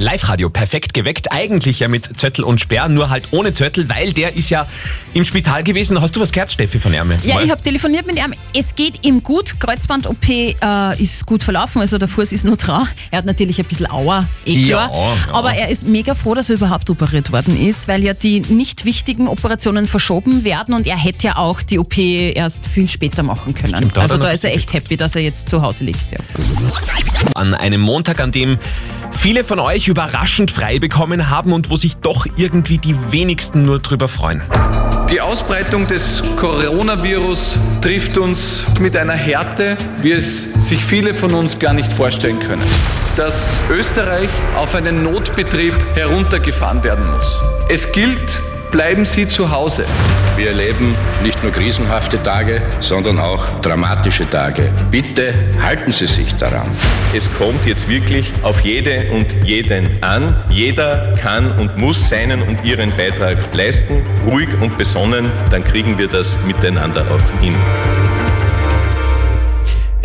Live-Radio perfekt geweckt, eigentlich ja mit Zöttl und Sperr, nur halt ohne Zöttl, weil der ist ja im Spital gewesen. Hast du was gehört, Steffi, von ihm Ja, ich habe telefoniert mit ihm. Es geht ihm gut. Kreuzband-OP äh, ist gut verlaufen, also der Fuß ist nur dran. Er hat natürlich ein bisschen Aua, eh klar. Ja, ja. Aber er ist mega froh, dass er überhaupt operiert worden ist, weil ja die nicht wichtigen Operationen verschoben werden und er hätte ja auch die OP erst viel später machen können. Stimmt, also da ist er echt happy, dass er jetzt zu Hause liegt. Ja. An einem Montag, an dem viele von euch überraschend frei bekommen haben und wo sich doch irgendwie die wenigsten nur drüber freuen. Die Ausbreitung des Coronavirus trifft uns mit einer Härte, wie es sich viele von uns gar nicht vorstellen können. Dass Österreich auf einen Notbetrieb heruntergefahren werden muss. Es gilt, bleiben Sie zu Hause. Wir erleben nicht nur krisenhafte Tage, sondern auch dramatische Tage. Bitte halten Sie sich daran. Es kommt jetzt wirklich auf jede und jeden an. Jeder kann und muss seinen und ihren Beitrag leisten. Ruhig und besonnen, dann kriegen wir das miteinander auch hin.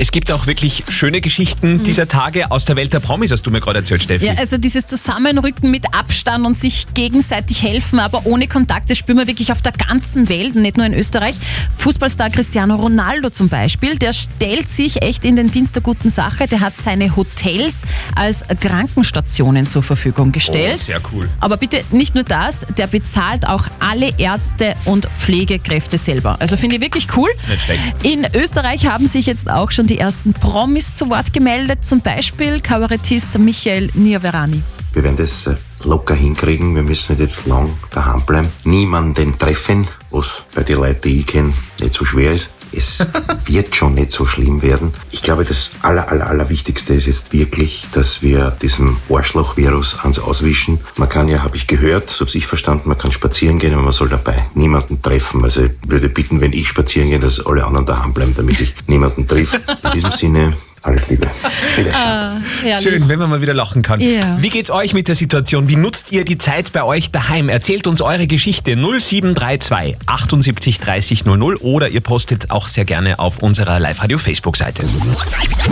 Es gibt auch wirklich schöne Geschichten dieser Tage aus der Welt der Promis, hast du mir gerade erzählt, Steffi. Ja, also dieses Zusammenrücken mit Abstand und sich gegenseitig helfen, aber ohne Kontakt, das spüren wir wirklich auf der ganzen Welt, nicht nur in Österreich. Fußballstar Cristiano Ronaldo zum Beispiel, der stellt sich echt in den Dienst der guten Sache. Der hat seine Hotels als Krankenstationen zur Verfügung gestellt. Oh, sehr cool. Aber bitte nicht nur das, der bezahlt auch alle Ärzte und Pflegekräfte selber. Also finde ich wirklich cool. Nicht schlecht. In Österreich haben sich jetzt auch schon die ersten Promis zu Wort gemeldet, zum Beispiel Kabarettist Michael Niaverani. Wir werden das äh, locker hinkriegen. Wir müssen nicht jetzt lang daheim bleiben. Niemanden treffen, was bei den Leuten, die ich kenne, nicht so schwer ist. Es wird schon nicht so schlimm werden. Ich glaube, das aller, aller, aller Wichtigste ist jetzt wirklich, dass wir diesem Arschloch-Virus ans Auswischen. Man kann ja, habe ich gehört, so habe ich verstanden, man kann spazieren gehen, aber man soll dabei niemanden treffen. Also ich würde bitten, wenn ich spazieren gehe, dass alle anderen daheim bleiben, damit ich niemanden triff. In diesem Sinne, alles Liebe. Wiedersehen. Schön, wenn man mal wieder lachen kann. Ja. Wie geht's euch mit der Situation? Wie nutzt ihr die Zeit bei euch daheim? Erzählt uns eure Geschichte 0732 78 30 00 oder ihr postet auch sehr gerne auf unserer Live-Radio-Facebook-Seite.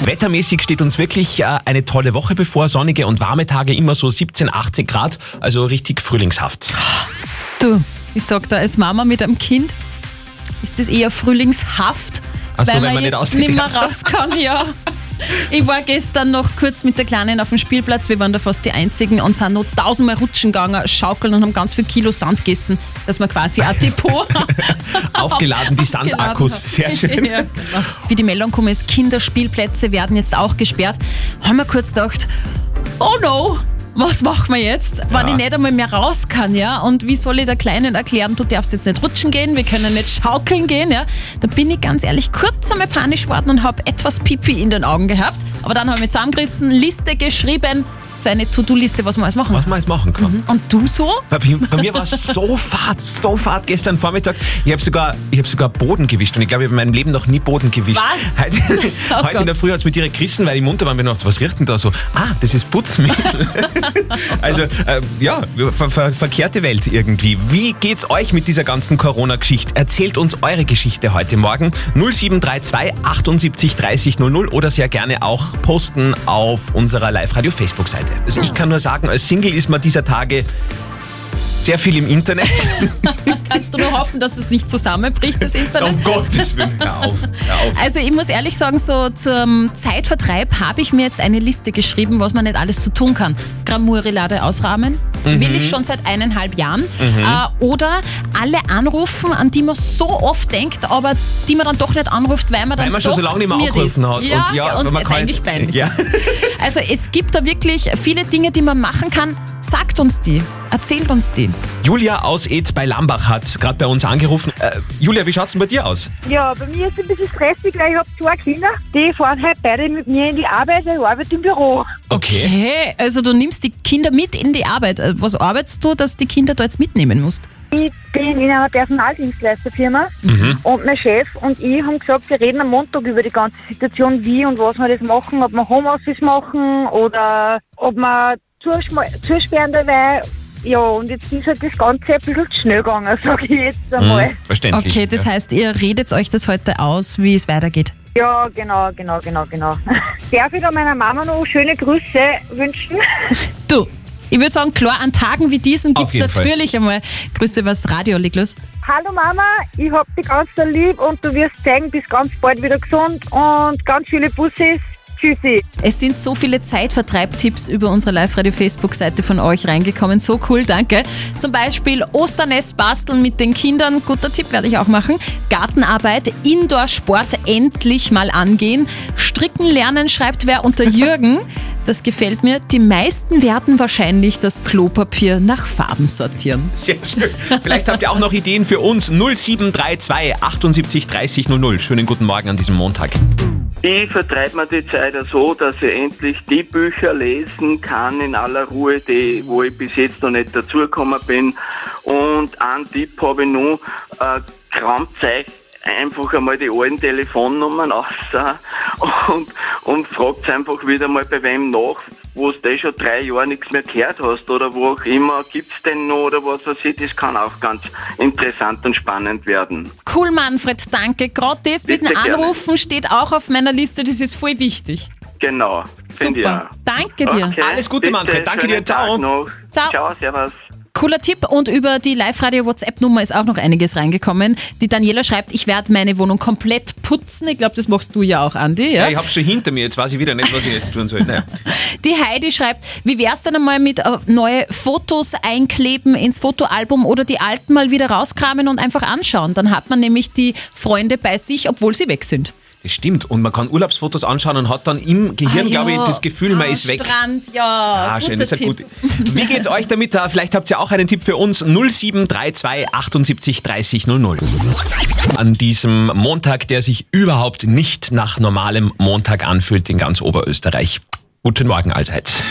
Wettermäßig steht uns wirklich äh, eine tolle Woche bevor. Sonnige und warme Tage, immer so 17, 18 Grad, also richtig frühlingshaft. Du, ich sag da als Mama mit einem Kind, ist das eher frühlingshaft, Ach so, weil wenn man man nicht jetzt aussieht, nicht mehr raus kann, ja. Ich war gestern noch kurz mit der Kleinen auf dem Spielplatz, wir waren da fast die Einzigen und sind noch tausendmal rutschen gegangen, schaukeln und haben ganz viel Kilo Sand gegessen, dass wir quasi ein Depot Aufgeladen, die Sandakkus. Sehr schön. Ja, genau. Wie die Meldung kommt, ist, Kinderspielplätze werden jetzt auch gesperrt. Haben wir kurz gedacht, oh no, was machen wir jetzt, wenn ich nicht einmal mehr raus kann, ja? Und wie soll ich der Kleinen erklären, du darfst jetzt nicht rutschen gehen, wir können nicht schaukeln gehen, ja? Da bin ich ganz ehrlich kurz einmal panisch geworden und habe etwas Pipi in den Augen gehabt. Aber dann habe ich mich zusammengerissen, Liste geschrieben, so eine To-Do-Liste, was man alles machen Was man jetzt machen kann. Und du so? Bei, bei mir war es so fad, so fad gestern Vormittag. Ich habe sogar, ich hab sogar Boden gewischt und ich glaube, ich habe in meinem Leben noch nie Boden gewischt. Was? Heute, Oh heute Gott. in der Früh hat es mir direkt gerissen, weil ich munter war und mir gedacht, was riecht denn da so? Ah, das ist Putzmittel. also, äh, ja, ver ver verkehrte Welt irgendwie. Wie geht's euch mit dieser ganzen Corona-Geschichte? Erzählt uns eure Geschichte heute Morgen. 0732 78 30 00 oder sehr gerne auch posten auf unserer Live-Radio-Facebook-Seite. Also ich kann nur sagen, als Single ist man dieser Tage sehr viel im Internet. Kannst du nur hoffen, dass es nicht zusammenbricht, das Internet? Um Gottes Willen, hör auf, hör auf. Also ich muss ehrlich sagen, so zum Zeitvertreib habe ich mir jetzt eine Liste geschrieben, was man nicht alles so tun kann. Gramurilade ausrahmen, Mhm. will ich schon seit eineinhalb Jahren. Äh, oder alle anrufen, an die man so oft denkt, aber die man dann doch nicht anruft, weil man dann Weil man schon doch so lange nicht mehr angerufen ist. hat. Ja, und ja, und man ist kann eigentlich peinlich. Ja. Also es gibt da wirklich viele Dinge, die man machen kann. Sagt uns die, erzählt uns die. Julia aus Ed bei Lambach hat gerade bei uns angerufen. Äh, Julia, wie schaut's denn bei dir aus? Ja, bei mir ist es ein bisschen stressig, weil ich habe zwei Kinder, die fahren halt beide mit mir in die Arbeit, ich arbeite im Büro. Okay, also du nimmst die Kinder mit in die Arbeit. Äh, Was arbeitest du, dass die Kinder da jetzt mitnehmen musst? Ich bin in einer Personaldienstleisterfirma und mein Chef und ich haben gesagt, wir reden am Montag über die ganze Situation, wie und was wir das machen, ob wir Homeoffice machen oder ob wir zusperren dabei. Ja, und jetzt ist halt das Ganze ein bisschen schnell gegangen, sage ich jetzt einmal. Hm, verständlich. Okay, das ja. heißt, ihr redet euch das heute aus, wie es weitergeht. Ja, genau, genau, genau, genau. Darf ich da meiner Mama noch schöne Grüße wünschen? Du, ich würde sagen, klar, an Tagen wie diesen Auf gibt es jeden Fall. natürlich einmal Grüße übers Radio, leg los. Hallo Mama, ich hab dich ganz so lieb und du wirst zeigen, bist ganz bald wieder gesund und ganz viele Bussis. Tschüssi. Es sind so viele Zeitvertreibtipps über unsere Live-Radio-Facebook-Seite von euch reingekommen. So cool, danke. Zum Beispiel Osternest basteln mit den Kindern. Guter Tipp werde ich auch machen. Gartenarbeit, Indoor-Sport endlich mal angehen. Stricken lernen, schreibt wer unter Jürgen. Das gefällt mir. Die meisten werden wahrscheinlich das Klopapier nach Farben sortieren. Sehr schön. Vielleicht habt ihr auch noch Ideen für uns. 0732 78 30 00. Schönen guten Morgen an diesem Montag. Ich vertreibe mir die Zeit so, dass ich endlich die Bücher lesen kann in aller Ruhe, die, wo ich bis jetzt noch nicht dazugekommen bin. Und einen Tipp habe ich noch, äh, kramt euch einfach einmal die alten Telefonnummern aus äh, und, und fragt einfach wieder mal bei wem nach, wo du eh schon drei Jahre nichts mehr gehört hast oder wo auch immer, gibt's denn noch oder was weiß ich, das kann auch ganz interessant und spannend werden. Cool, Manfred, danke. Gerade das mit Bitte dem gerne. Anrufen steht auch auf meiner Liste. Das ist voll wichtig. Genau, finde ich Super. Danke dir. Okay, Alles Gute, bitte, Manfred. Danke dir. Ciao. Ciao. Ciao, servus. Cooler Tipp und über die Live-Radio-WhatsApp-Nummer ist auch noch einiges reingekommen. Die Daniela schreibt, ich werde meine Wohnung komplett putzen. Ich glaube, das machst du ja auch, Andi. Ja? Ja, ich hab's schon hinter mir. Jetzt weiß ich wieder nicht, was ich jetzt tun soll. Naja. Die Heidi schreibt, wie wär's denn einmal mit äh, neue Fotos einkleben ins Fotoalbum oder die alten mal wieder rauskramen und einfach anschauen. Dann hat man nämlich die Freunde bei sich, obwohl sie weg sind. Das stimmt. Und man kann Urlaubsfotos anschauen und hat dann im Gehirn, Ah, glaube ich, das Gefühl, man Am ist weg. Strand, ja. Ah, schön, das ist gut. Wie geht's euch damit? Äh, Vielleicht habt ihr auch einen Tipp für uns. 0732 78 30 00. An diesem Montag, der sich überhaupt nicht nach normalem Montag anfühlt in ganz Oberösterreich. Guten Morgen allseits.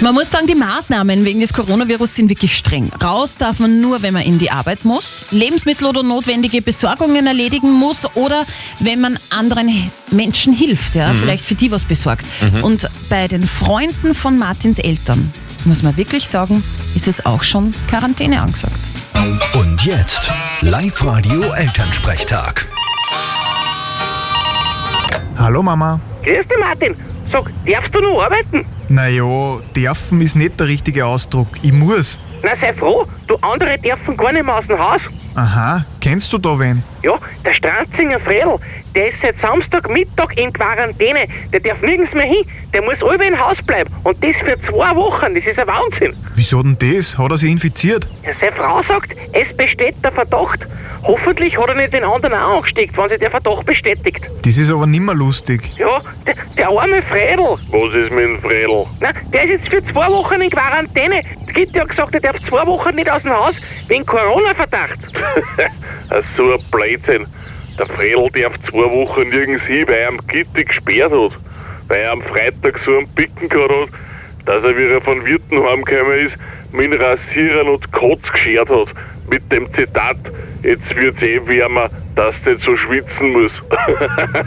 Man muss sagen, die Maßnahmen wegen des Coronavirus sind wirklich streng. Raus darf man nur, wenn man in die Arbeit muss, Lebensmittel oder notwendige Besorgungen erledigen muss oder wenn man anderen Menschen hilft, ja, vielleicht für die was besorgt. Und bei den Freunden von Martins Eltern, muss man wirklich sagen, ist jetzt auch schon Quarantäne angesagt. Und jetzt Live-Radio Elternsprechtag. Hallo Mama. Grüß dich, Martin. Sag, darfst du noch arbeiten? Naja, dürfen ist nicht der richtige Ausdruck. Ich muss. Na, sei froh, du andere dürfen gar nicht mehr aus dem Haus. Aha, kennst du da wen? Ja, der Stranzinger Fredel, der ist seit Samstagmittag in Quarantäne. Der darf nirgends mehr hin. Der muss alle im Haus bleiben. Und das für zwei Wochen. Das ist ein Wahnsinn. Wieso denn das? Hat er sich infiziert? Ja, seine Frau sagt, es besteht der Verdacht. Hoffentlich hat er nicht den anderen auch angesteckt, wenn sich der Verdacht bestätigt. Das ist aber nimmer lustig. Ja, der, der arme Fredel. Was ist mit dem Fredel? Na, der ist jetzt für zwei Wochen in Quarantäne. Die Gitte hat gesagt, er darf zwei Wochen nicht aus dem Haus wegen Corona-Verdacht. so ein Blödsinn. Der Fredel darf zwei Wochen nirgends hin, weil er am Gitti gesperrt hat. Weil er am Freitag so einen Picken gehabt hat, dass er, wie er von Wirten heimgekommen ist, mit dem Rasieren und Kotz geschert hat. Mit dem Zitat, jetzt wird's eh wärmer, dass du nicht so schwitzen musst.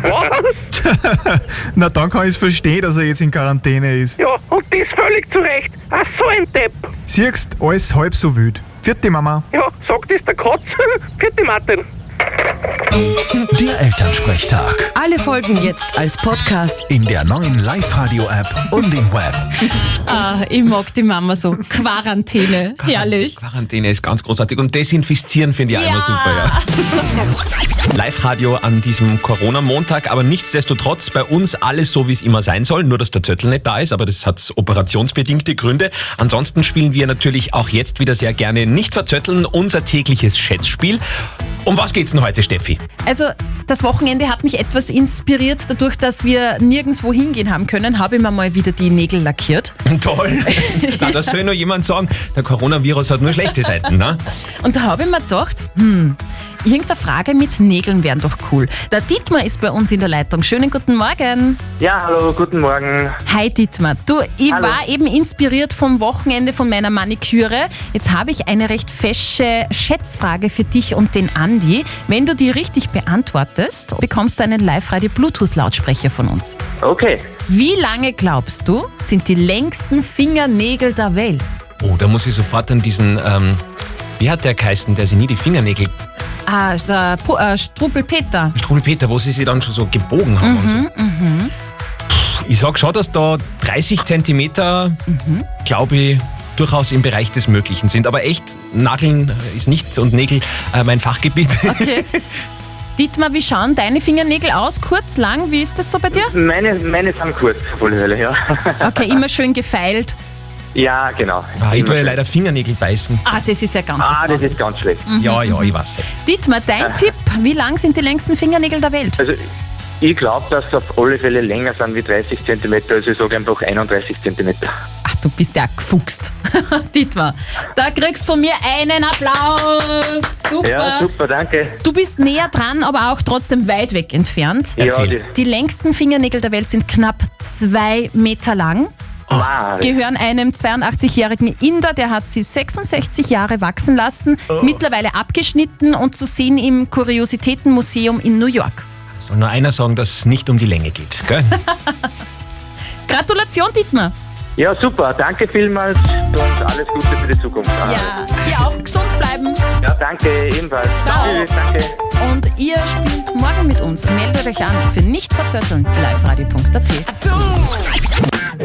Was? Na, dann kann ich es verstehen, dass er jetzt in Quarantäne ist. Ja, und das völlig zu Recht. Ach, so ein Depp. Siehst, alles halb so wild. Vierte Mama. Ja, sagt das der Kotz. Vierte Martin. Der Elternsprechtag. Alle Folgen jetzt als Podcast. In der neuen Live-Radio-App und im Web. Ah, ich mag die Mama so. Quarantäne. Herrlich. Quarantäne ist ganz großartig und desinfizieren finde ich auch immer super. Ja. Live-Radio an diesem Corona-Montag, aber nichtsdestotrotz bei uns alles so, wie es immer sein soll. Nur, dass der Zettel nicht da ist, aber das hat operationsbedingte Gründe. Ansonsten spielen wir natürlich auch jetzt wieder sehr gerne nicht verzötteln, unser tägliches Schätzspiel. Um was geht's denn heute, Steffi? Also das Wochenende hat mich etwas inspiriert, dadurch, dass wir nirgendwo hingehen haben können, habe ich mir mal wieder die Nägel lackiert. Toll. Na, das soll nur jemand sagen. Der Coronavirus hat nur schlechte Seiten, ne? Und da habe ich mir gedacht, hm, irgendeine Frage mit Nägeln wären doch cool. Der Dietmar ist bei uns in der Leitung. Schönen guten Morgen. Ja, hallo, guten Morgen. Hi Dietmar. Du, ich Hallo. war eben inspiriert vom Wochenende von meiner Maniküre. Jetzt habe ich eine recht fesche Schätzfrage für dich und den Andi. Wenn du die richtig beantwortest, bekommst du einen Live-Radio-Bluetooth-Lautsprecher von uns. Okay. Wie lange glaubst du, sind die längsten Fingernägel der Welt? Oh, da muss ich sofort an diesen, ähm, wie hat der geheißen, der sich nie die Fingernägel Ah, der Pu äh, Struppelpeter. Strudelpeter, wo sie sich dann schon so gebogen haben und so. Mhm, mhm. Ich sag schon, dass da 30 Zentimeter, glaube ich, durchaus im Bereich des Möglichen sind. Aber echt, Nageln ist nicht und Nägel äh, mein Fachgebiet. Okay. Dietmar, wie schauen deine Fingernägel aus? Kurz, lang? Wie ist das so bei dir? Meine, meine sind kurz, alle Fälle, ja. Okay, immer schön gefeilt. Ja, genau. Ah, ich tue ja leider Fingernägel beißen. Ah, das ist ja ganz was Ah, das ist ganz schlecht. Mhm. Ja, ja, ich weiß. Dietmar, dein Tipp, wie lang sind die längsten Fingernägel der Welt? Also, ich glaube, dass sie auf alle Fälle länger sind wie 30 cm, also ich sage einfach 31 cm. Ach, du bist ja gefuchst. Dietmar, da kriegst von mir einen Applaus. Super. Ja, super, danke. Du bist näher dran, aber auch trotzdem weit weg entfernt. Ja, Erzähl. Die längsten Fingernägel der Welt sind knapp zwei Meter lang. Wow. Gehören einem 82-jährigen Inder, der hat sie 66 Jahre wachsen lassen, mittlerweile abgeschnitten und zu sehen im Kuriositätenmuseum in New York. Soll nur einer sagen, dass es nicht um die Länge geht, gell? Gratulation, Dietmar. Ja, super, danke vielmals und alles Gute für die Zukunft. Ja, ihr auch gesund bleiben. Ja, danke, ebenfalls. Ciao. Tschüss, danke. Und ihr spielt morgen mit uns. Meldet euch an für nicht verzötteln. liveradio.at.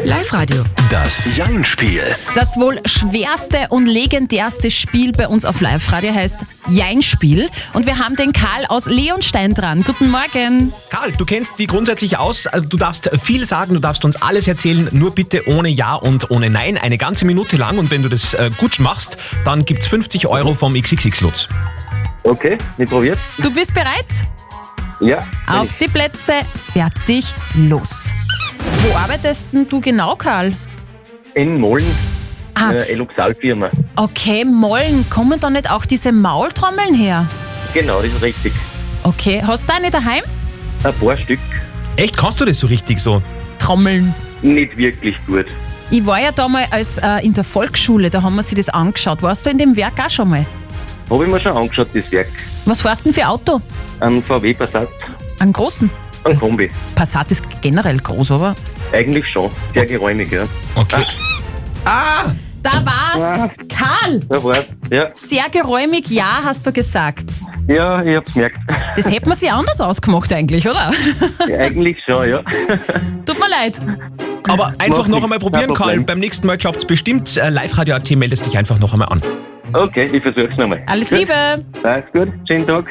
Live-Radio. Das Jein-Spiel. Das wohl schwerste und legendärste Spiel bei uns auf Live-Radio heißt Jein-Spiel. Und wir haben den Karl aus Leonstein dran. Guten Morgen. Karl, du kennst die grundsätzlich aus. Also, Du darfst viel sagen, du darfst uns alles erzählen, nur bitte ohne Ja und ohne Nein, eine ganze Minute lang. Und wenn du das äh, gut machst, dann gibt's 50 Euro vom XXX-Lutz. Okay, ich probiert. Du bist bereit? Ja. Auf die Plätze, fertig, los. Wo arbeitest denn du genau, Karl? In Mollen, Ah. äh, Eluxal-Firma. Okay, Mollen, kommen da nicht auch diese Maultrommeln her? Genau, das ist richtig. Okay, hast du eine daheim? Ein paar Stück. Echt, kannst du das so richtig so? Trommeln. Nicht wirklich gut. Ich war ja da mal als, äh, in der Volksschule, da haben wir sich das angeschaut. Warst du in dem Werk auch schon mal? Habe ich mir schon angeschaut, das Werk. Was fährst du denn für Auto? Ein VW Passat, Einen großen? ein Kombi. Passat ist generell groß, aber. Eigentlich schon. Sehr geräumig, ja. Okay. Ah! Da war's! Karl! Da war's. Ja. Sehr geräumig, ja, hast du gesagt. ja, ich hab's gemerkt. Das hätte man sich anders ausgemacht eigentlich, oder? Ja, Eigentlich schon, ja. Tut mir leid. Aber einfach noch einmal probieren, Karl. Beim nächsten Mal klappt's bestimmt. Äh, Live-Radio.at meldest dich einfach noch einmal an. Okay, ich versuch's nochmal. Alles Gut. Liebe! Alles gut, schönen Tag.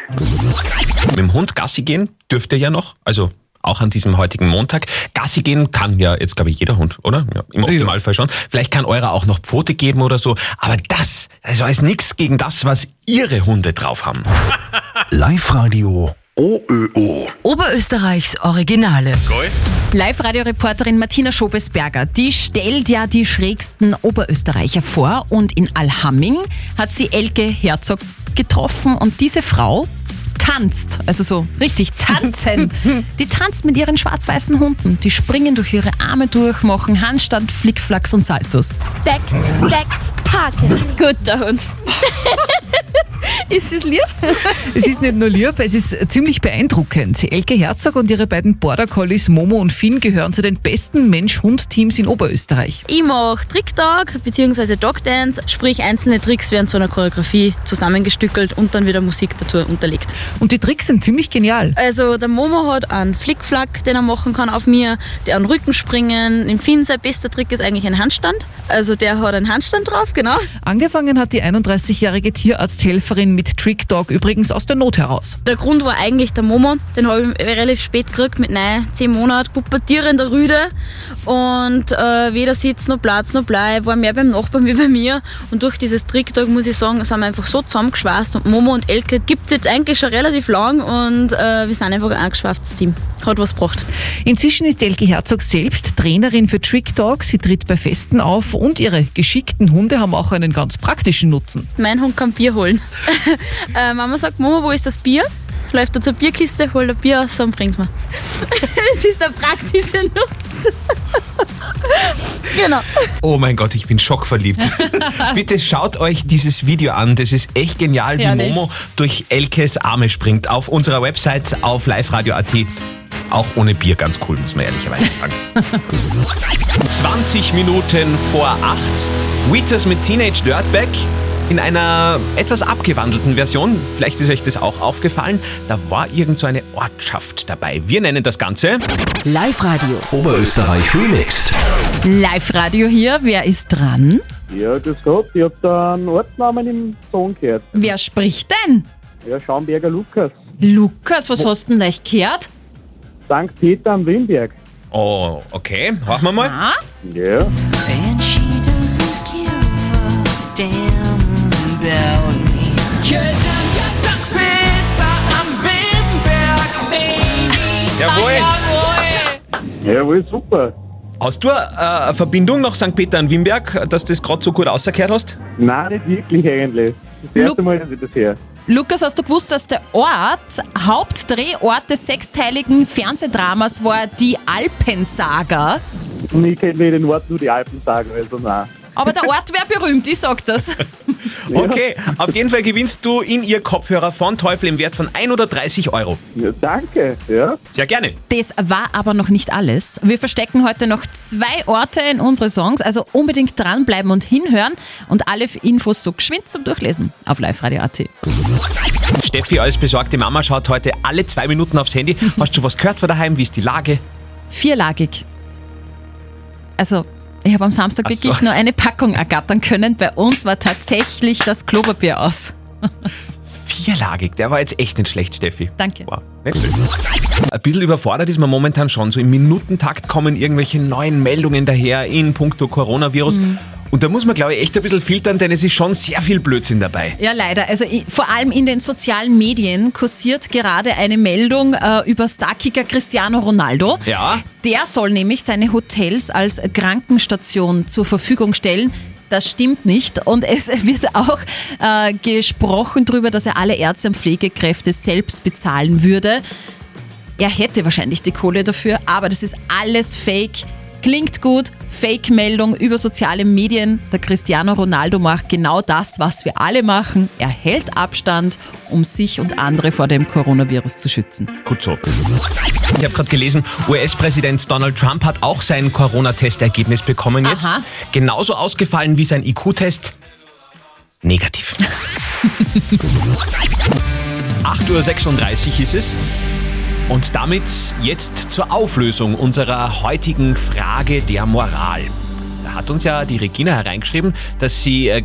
Mit dem Hund Gassi gehen dürft ihr ja noch, also auch an diesem heutigen Montag. Gassi gehen kann ja jetzt, glaube ich, jeder Hund, oder? Ja, Im Optimalfall schon. Vielleicht kann eurer auch noch Pfote geben oder so. Aber das, also ist nichts gegen das, was ihre Hunde drauf haben. Live-Radio OÖO. Oberösterreichs Originale. Live-Radio-Reporterin Martina Schobesberger, die stellt ja die schrägsten Oberösterreicher vor und in Alhamming hat sie Elke Herzog getroffen und diese Frau tanzt, also so richtig tanzen. Die tanzt mit ihren schwarz-weißen Hunden. Die springen durch ihre Arme durch, machen Handstand, Flickflacks und Saltos. Back, back, parken. Guter Hund. ist es lieb? Es ist nicht nur lieb, es ist ziemlich beeindruckend. Elke Herzog und ihre beiden Border Collies Momo und Finn gehören zu den besten Mensch-Hund-Teams in Oberösterreich. Ich mache Trick-Talk bzw. Dog-Dance, sprich einzelne Tricks werden zu einer Choreografie zusammengestückelt und dann wieder Musik dazu unterlegt. Und die Tricks sind ziemlich genial. Also der Momo hat einen Flickflack, den er machen kann auf mir, der an den Rücken springen. Im Finn sein bester Trick ist eigentlich ein Handstand. Also der hat einen Handstand drauf, genau. Angefangen hat die 31-jährige Tierarzthelferin mit Trick Dog übrigens aus der Not heraus. Der Grund war eigentlich der Momo, den habe ich relativ spät gekriegt, mit neun, zehn Monaten, pubertierender Rüde und äh, weder Sitz noch Platz noch Blei, war mehr beim Nachbarn wie bei mir und durch dieses Tricktag muss ich sagen, sind wir einfach so zusammengeschweißt und Momo und Elke gibt es jetzt eigentlich schon relativ lang und äh, wir sind einfach ein angeschweiftes Team. Hat was gebracht. Inzwischen ist Elke Herzog selbst Trainerin für Trick Dog. Sie tritt bei Festen auf und ihre geschickten Hunde haben auch einen ganz praktischen Nutzen. Mein Hund kann Bier holen. äh, Mama sagt, Mama, wo ist das Bier? Läuft er zur Bierkiste, holt ein Bier raus und bringt's mir. das ist der praktische Nutzen. genau. Oh mein Gott, ich bin schockverliebt. Bitte schaut euch dieses Video an. Das ist echt genial, wie Herrlich. Momo durch Elkes Arme springt. Auf unserer Website auf liveradio.at. Auch ohne Bier ganz cool, muss man ehrlicherweise sagen. 20 Minuten vor 8. Wheaters mit Teenage Dirtbag. In einer etwas abgewandelten Version. Vielleicht ist euch das auch aufgefallen. Da war irgend so eine Ortschaft dabei. Wir nennen das Ganze Live-Radio. Oberösterreich remixed. Live-Radio hier, wer ist dran? Ja, das Gott, ich hab da einen Ortsnamen im Song gehört. Wer spricht denn? Ja, Schaumberger Lukas. Lukas, was hast du denn leicht gehört? St. Peter am Wimberg. Oh, okay. Machen wir mal. Ah, Ja. Jawohl. Jawohl, super. Hast du äh, eine Verbindung nach St. Peter an Wimberg, dass du das gerade so gut rausgehört hast? Nein, nicht wirklich eigentlich. Das erste Mal, dass ich das höre. Lukas, hast du gewusst, dass der Ort Hauptdrehort des sechsteiligen Fernsehdramas war die Alpensaga? Ich kenne den Ort nur die Alpen sagen, also nein. Aber der Ort wäre berühmt, ich sag das. Okay, auf jeden Fall gewinnst du in ihr Kopfhörer von Teufel im Wert von 130 Euro. Ja, danke, ja. Sehr gerne. Das war aber noch nicht alles. Wir verstecken heute noch zwei Orte in unsere Songs, also unbedingt dranbleiben und hinhören und alle Infos so geschwind zum Durchlesen auf liveradio.at. Steffi als besorgte Mama schaut heute alle zwei Minuten aufs Handy. Hast du schon was gehört von daheim? Wie ist die Lage? Vierlagig. Also, ich habe am Samstag Ach so. wirklich nur eine Packung ergattern können. Bei uns war tatsächlich das Klopapier aus. Vierlagig, der war jetzt echt nicht schlecht, Steffi. Danke. Wow, nicht schlecht. Ein bisschen überfordert ist man momentan schon. So im Minutentakt kommen irgendwelche neuen Meldungen daher in puncto Coronavirus. Mhm. Und da muss man, glaube ich, echt ein bisschen filtern, denn es ist schon sehr viel Blödsinn dabei. Ja, leider. Also vor allem in den sozialen Medien kursiert gerade eine Meldung äh, über Starkicker Cristiano Ronaldo. Ja. Der soll nämlich seine Hotels als Krankenstation zur Verfügung stellen. Das stimmt nicht. Und es wird auch äh, gesprochen darüber, dass er alle Ärzte und Pflegekräfte selbst bezahlen würde. Er hätte wahrscheinlich die Kohle dafür, aber das ist alles Fake. Klingt gut, Fake-Meldung über soziale Medien. Der Cristiano Ronaldo macht genau das, was wir alle machen. Er hält Abstand, um sich und andere vor dem Coronavirus zu schützen. Gut so. Ich habe gerade gelesen, US-Präsident Donald Trump hat auch sein Corona-Testergebnis bekommen jetzt. Aha. Genauso ausgefallen wie sein IQ-Test. Negativ. 8.36 Uhr ist es. Und damit jetzt zur Auflösung unserer heutigen Frage der Moral. Da hat uns ja die Regina hereingeschrieben, dass sie äh,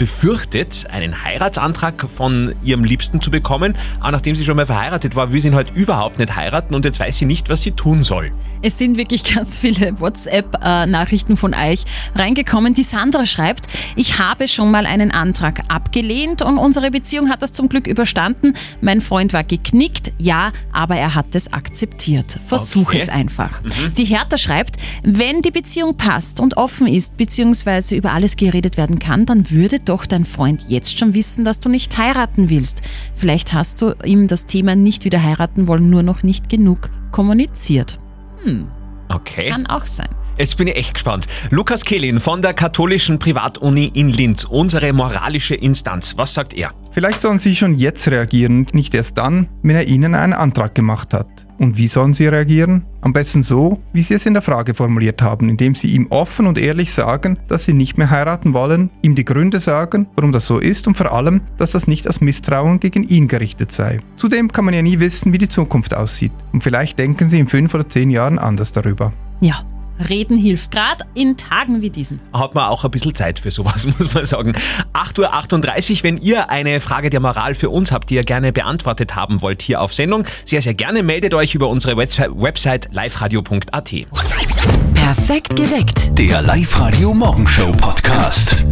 befürchtet, einen Heiratsantrag von ihrem Liebsten zu bekommen, aber nachdem sie schon mal verheiratet war, will sie ihn halt überhaupt nicht heiraten und jetzt weiß sie nicht, was sie tun soll. Es sind wirklich ganz viele WhatsApp-Nachrichten von euch reingekommen. Die Sandra schreibt, ich habe schon mal einen Antrag abgelehnt und unsere Beziehung hat das zum Glück überstanden. Mein Freund war geknickt, ja, aber er hat es akzeptiert. Versuch Okay. es einfach. Mhm. Die Hertha schreibt, wenn die Beziehung passt und offen ist, beziehungsweise über alles geredet werden kann, dann würde doch dein Freund jetzt schon wissen, dass du nicht heiraten willst. Vielleicht hast du ihm das Thema nicht wieder heiraten wollen, nur noch nicht genug kommuniziert. Hm, Okay. kann auch sein. Jetzt bin ich echt gespannt. Lukas Kehlin von der katholischen Privatuni in Linz, unsere moralische Instanz. Was sagt er? Vielleicht sollen Sie schon jetzt reagieren, nicht erst dann, wenn er Ihnen einen Antrag gemacht hat. Und wie sollen Sie reagieren? Am besten so, wie Sie es in der Frage formuliert haben, indem Sie ihm offen und ehrlich sagen, dass Sie nicht mehr heiraten wollen, ihm die Gründe sagen, warum das so ist und vor allem, dass das nicht aus Misstrauen gegen ihn gerichtet sei. Zudem kann man ja nie wissen, wie die Zukunft aussieht. Und vielleicht denken Sie in fünf oder zehn Jahren anders darüber. Ja, reden hilft, gerade in Tagen wie diesen. Hat man auch ein bisschen Zeit für sowas, muss man sagen. 8.38 Uhr, wenn ihr eine Frage der Moral für uns habt, die ihr gerne beantwortet haben wollt hier auf Sendung, sehr, sehr gerne meldet euch über unsere Website, liveradio.at. Perfekt geweckt. Der Live-Radio Morgenshow Podcast.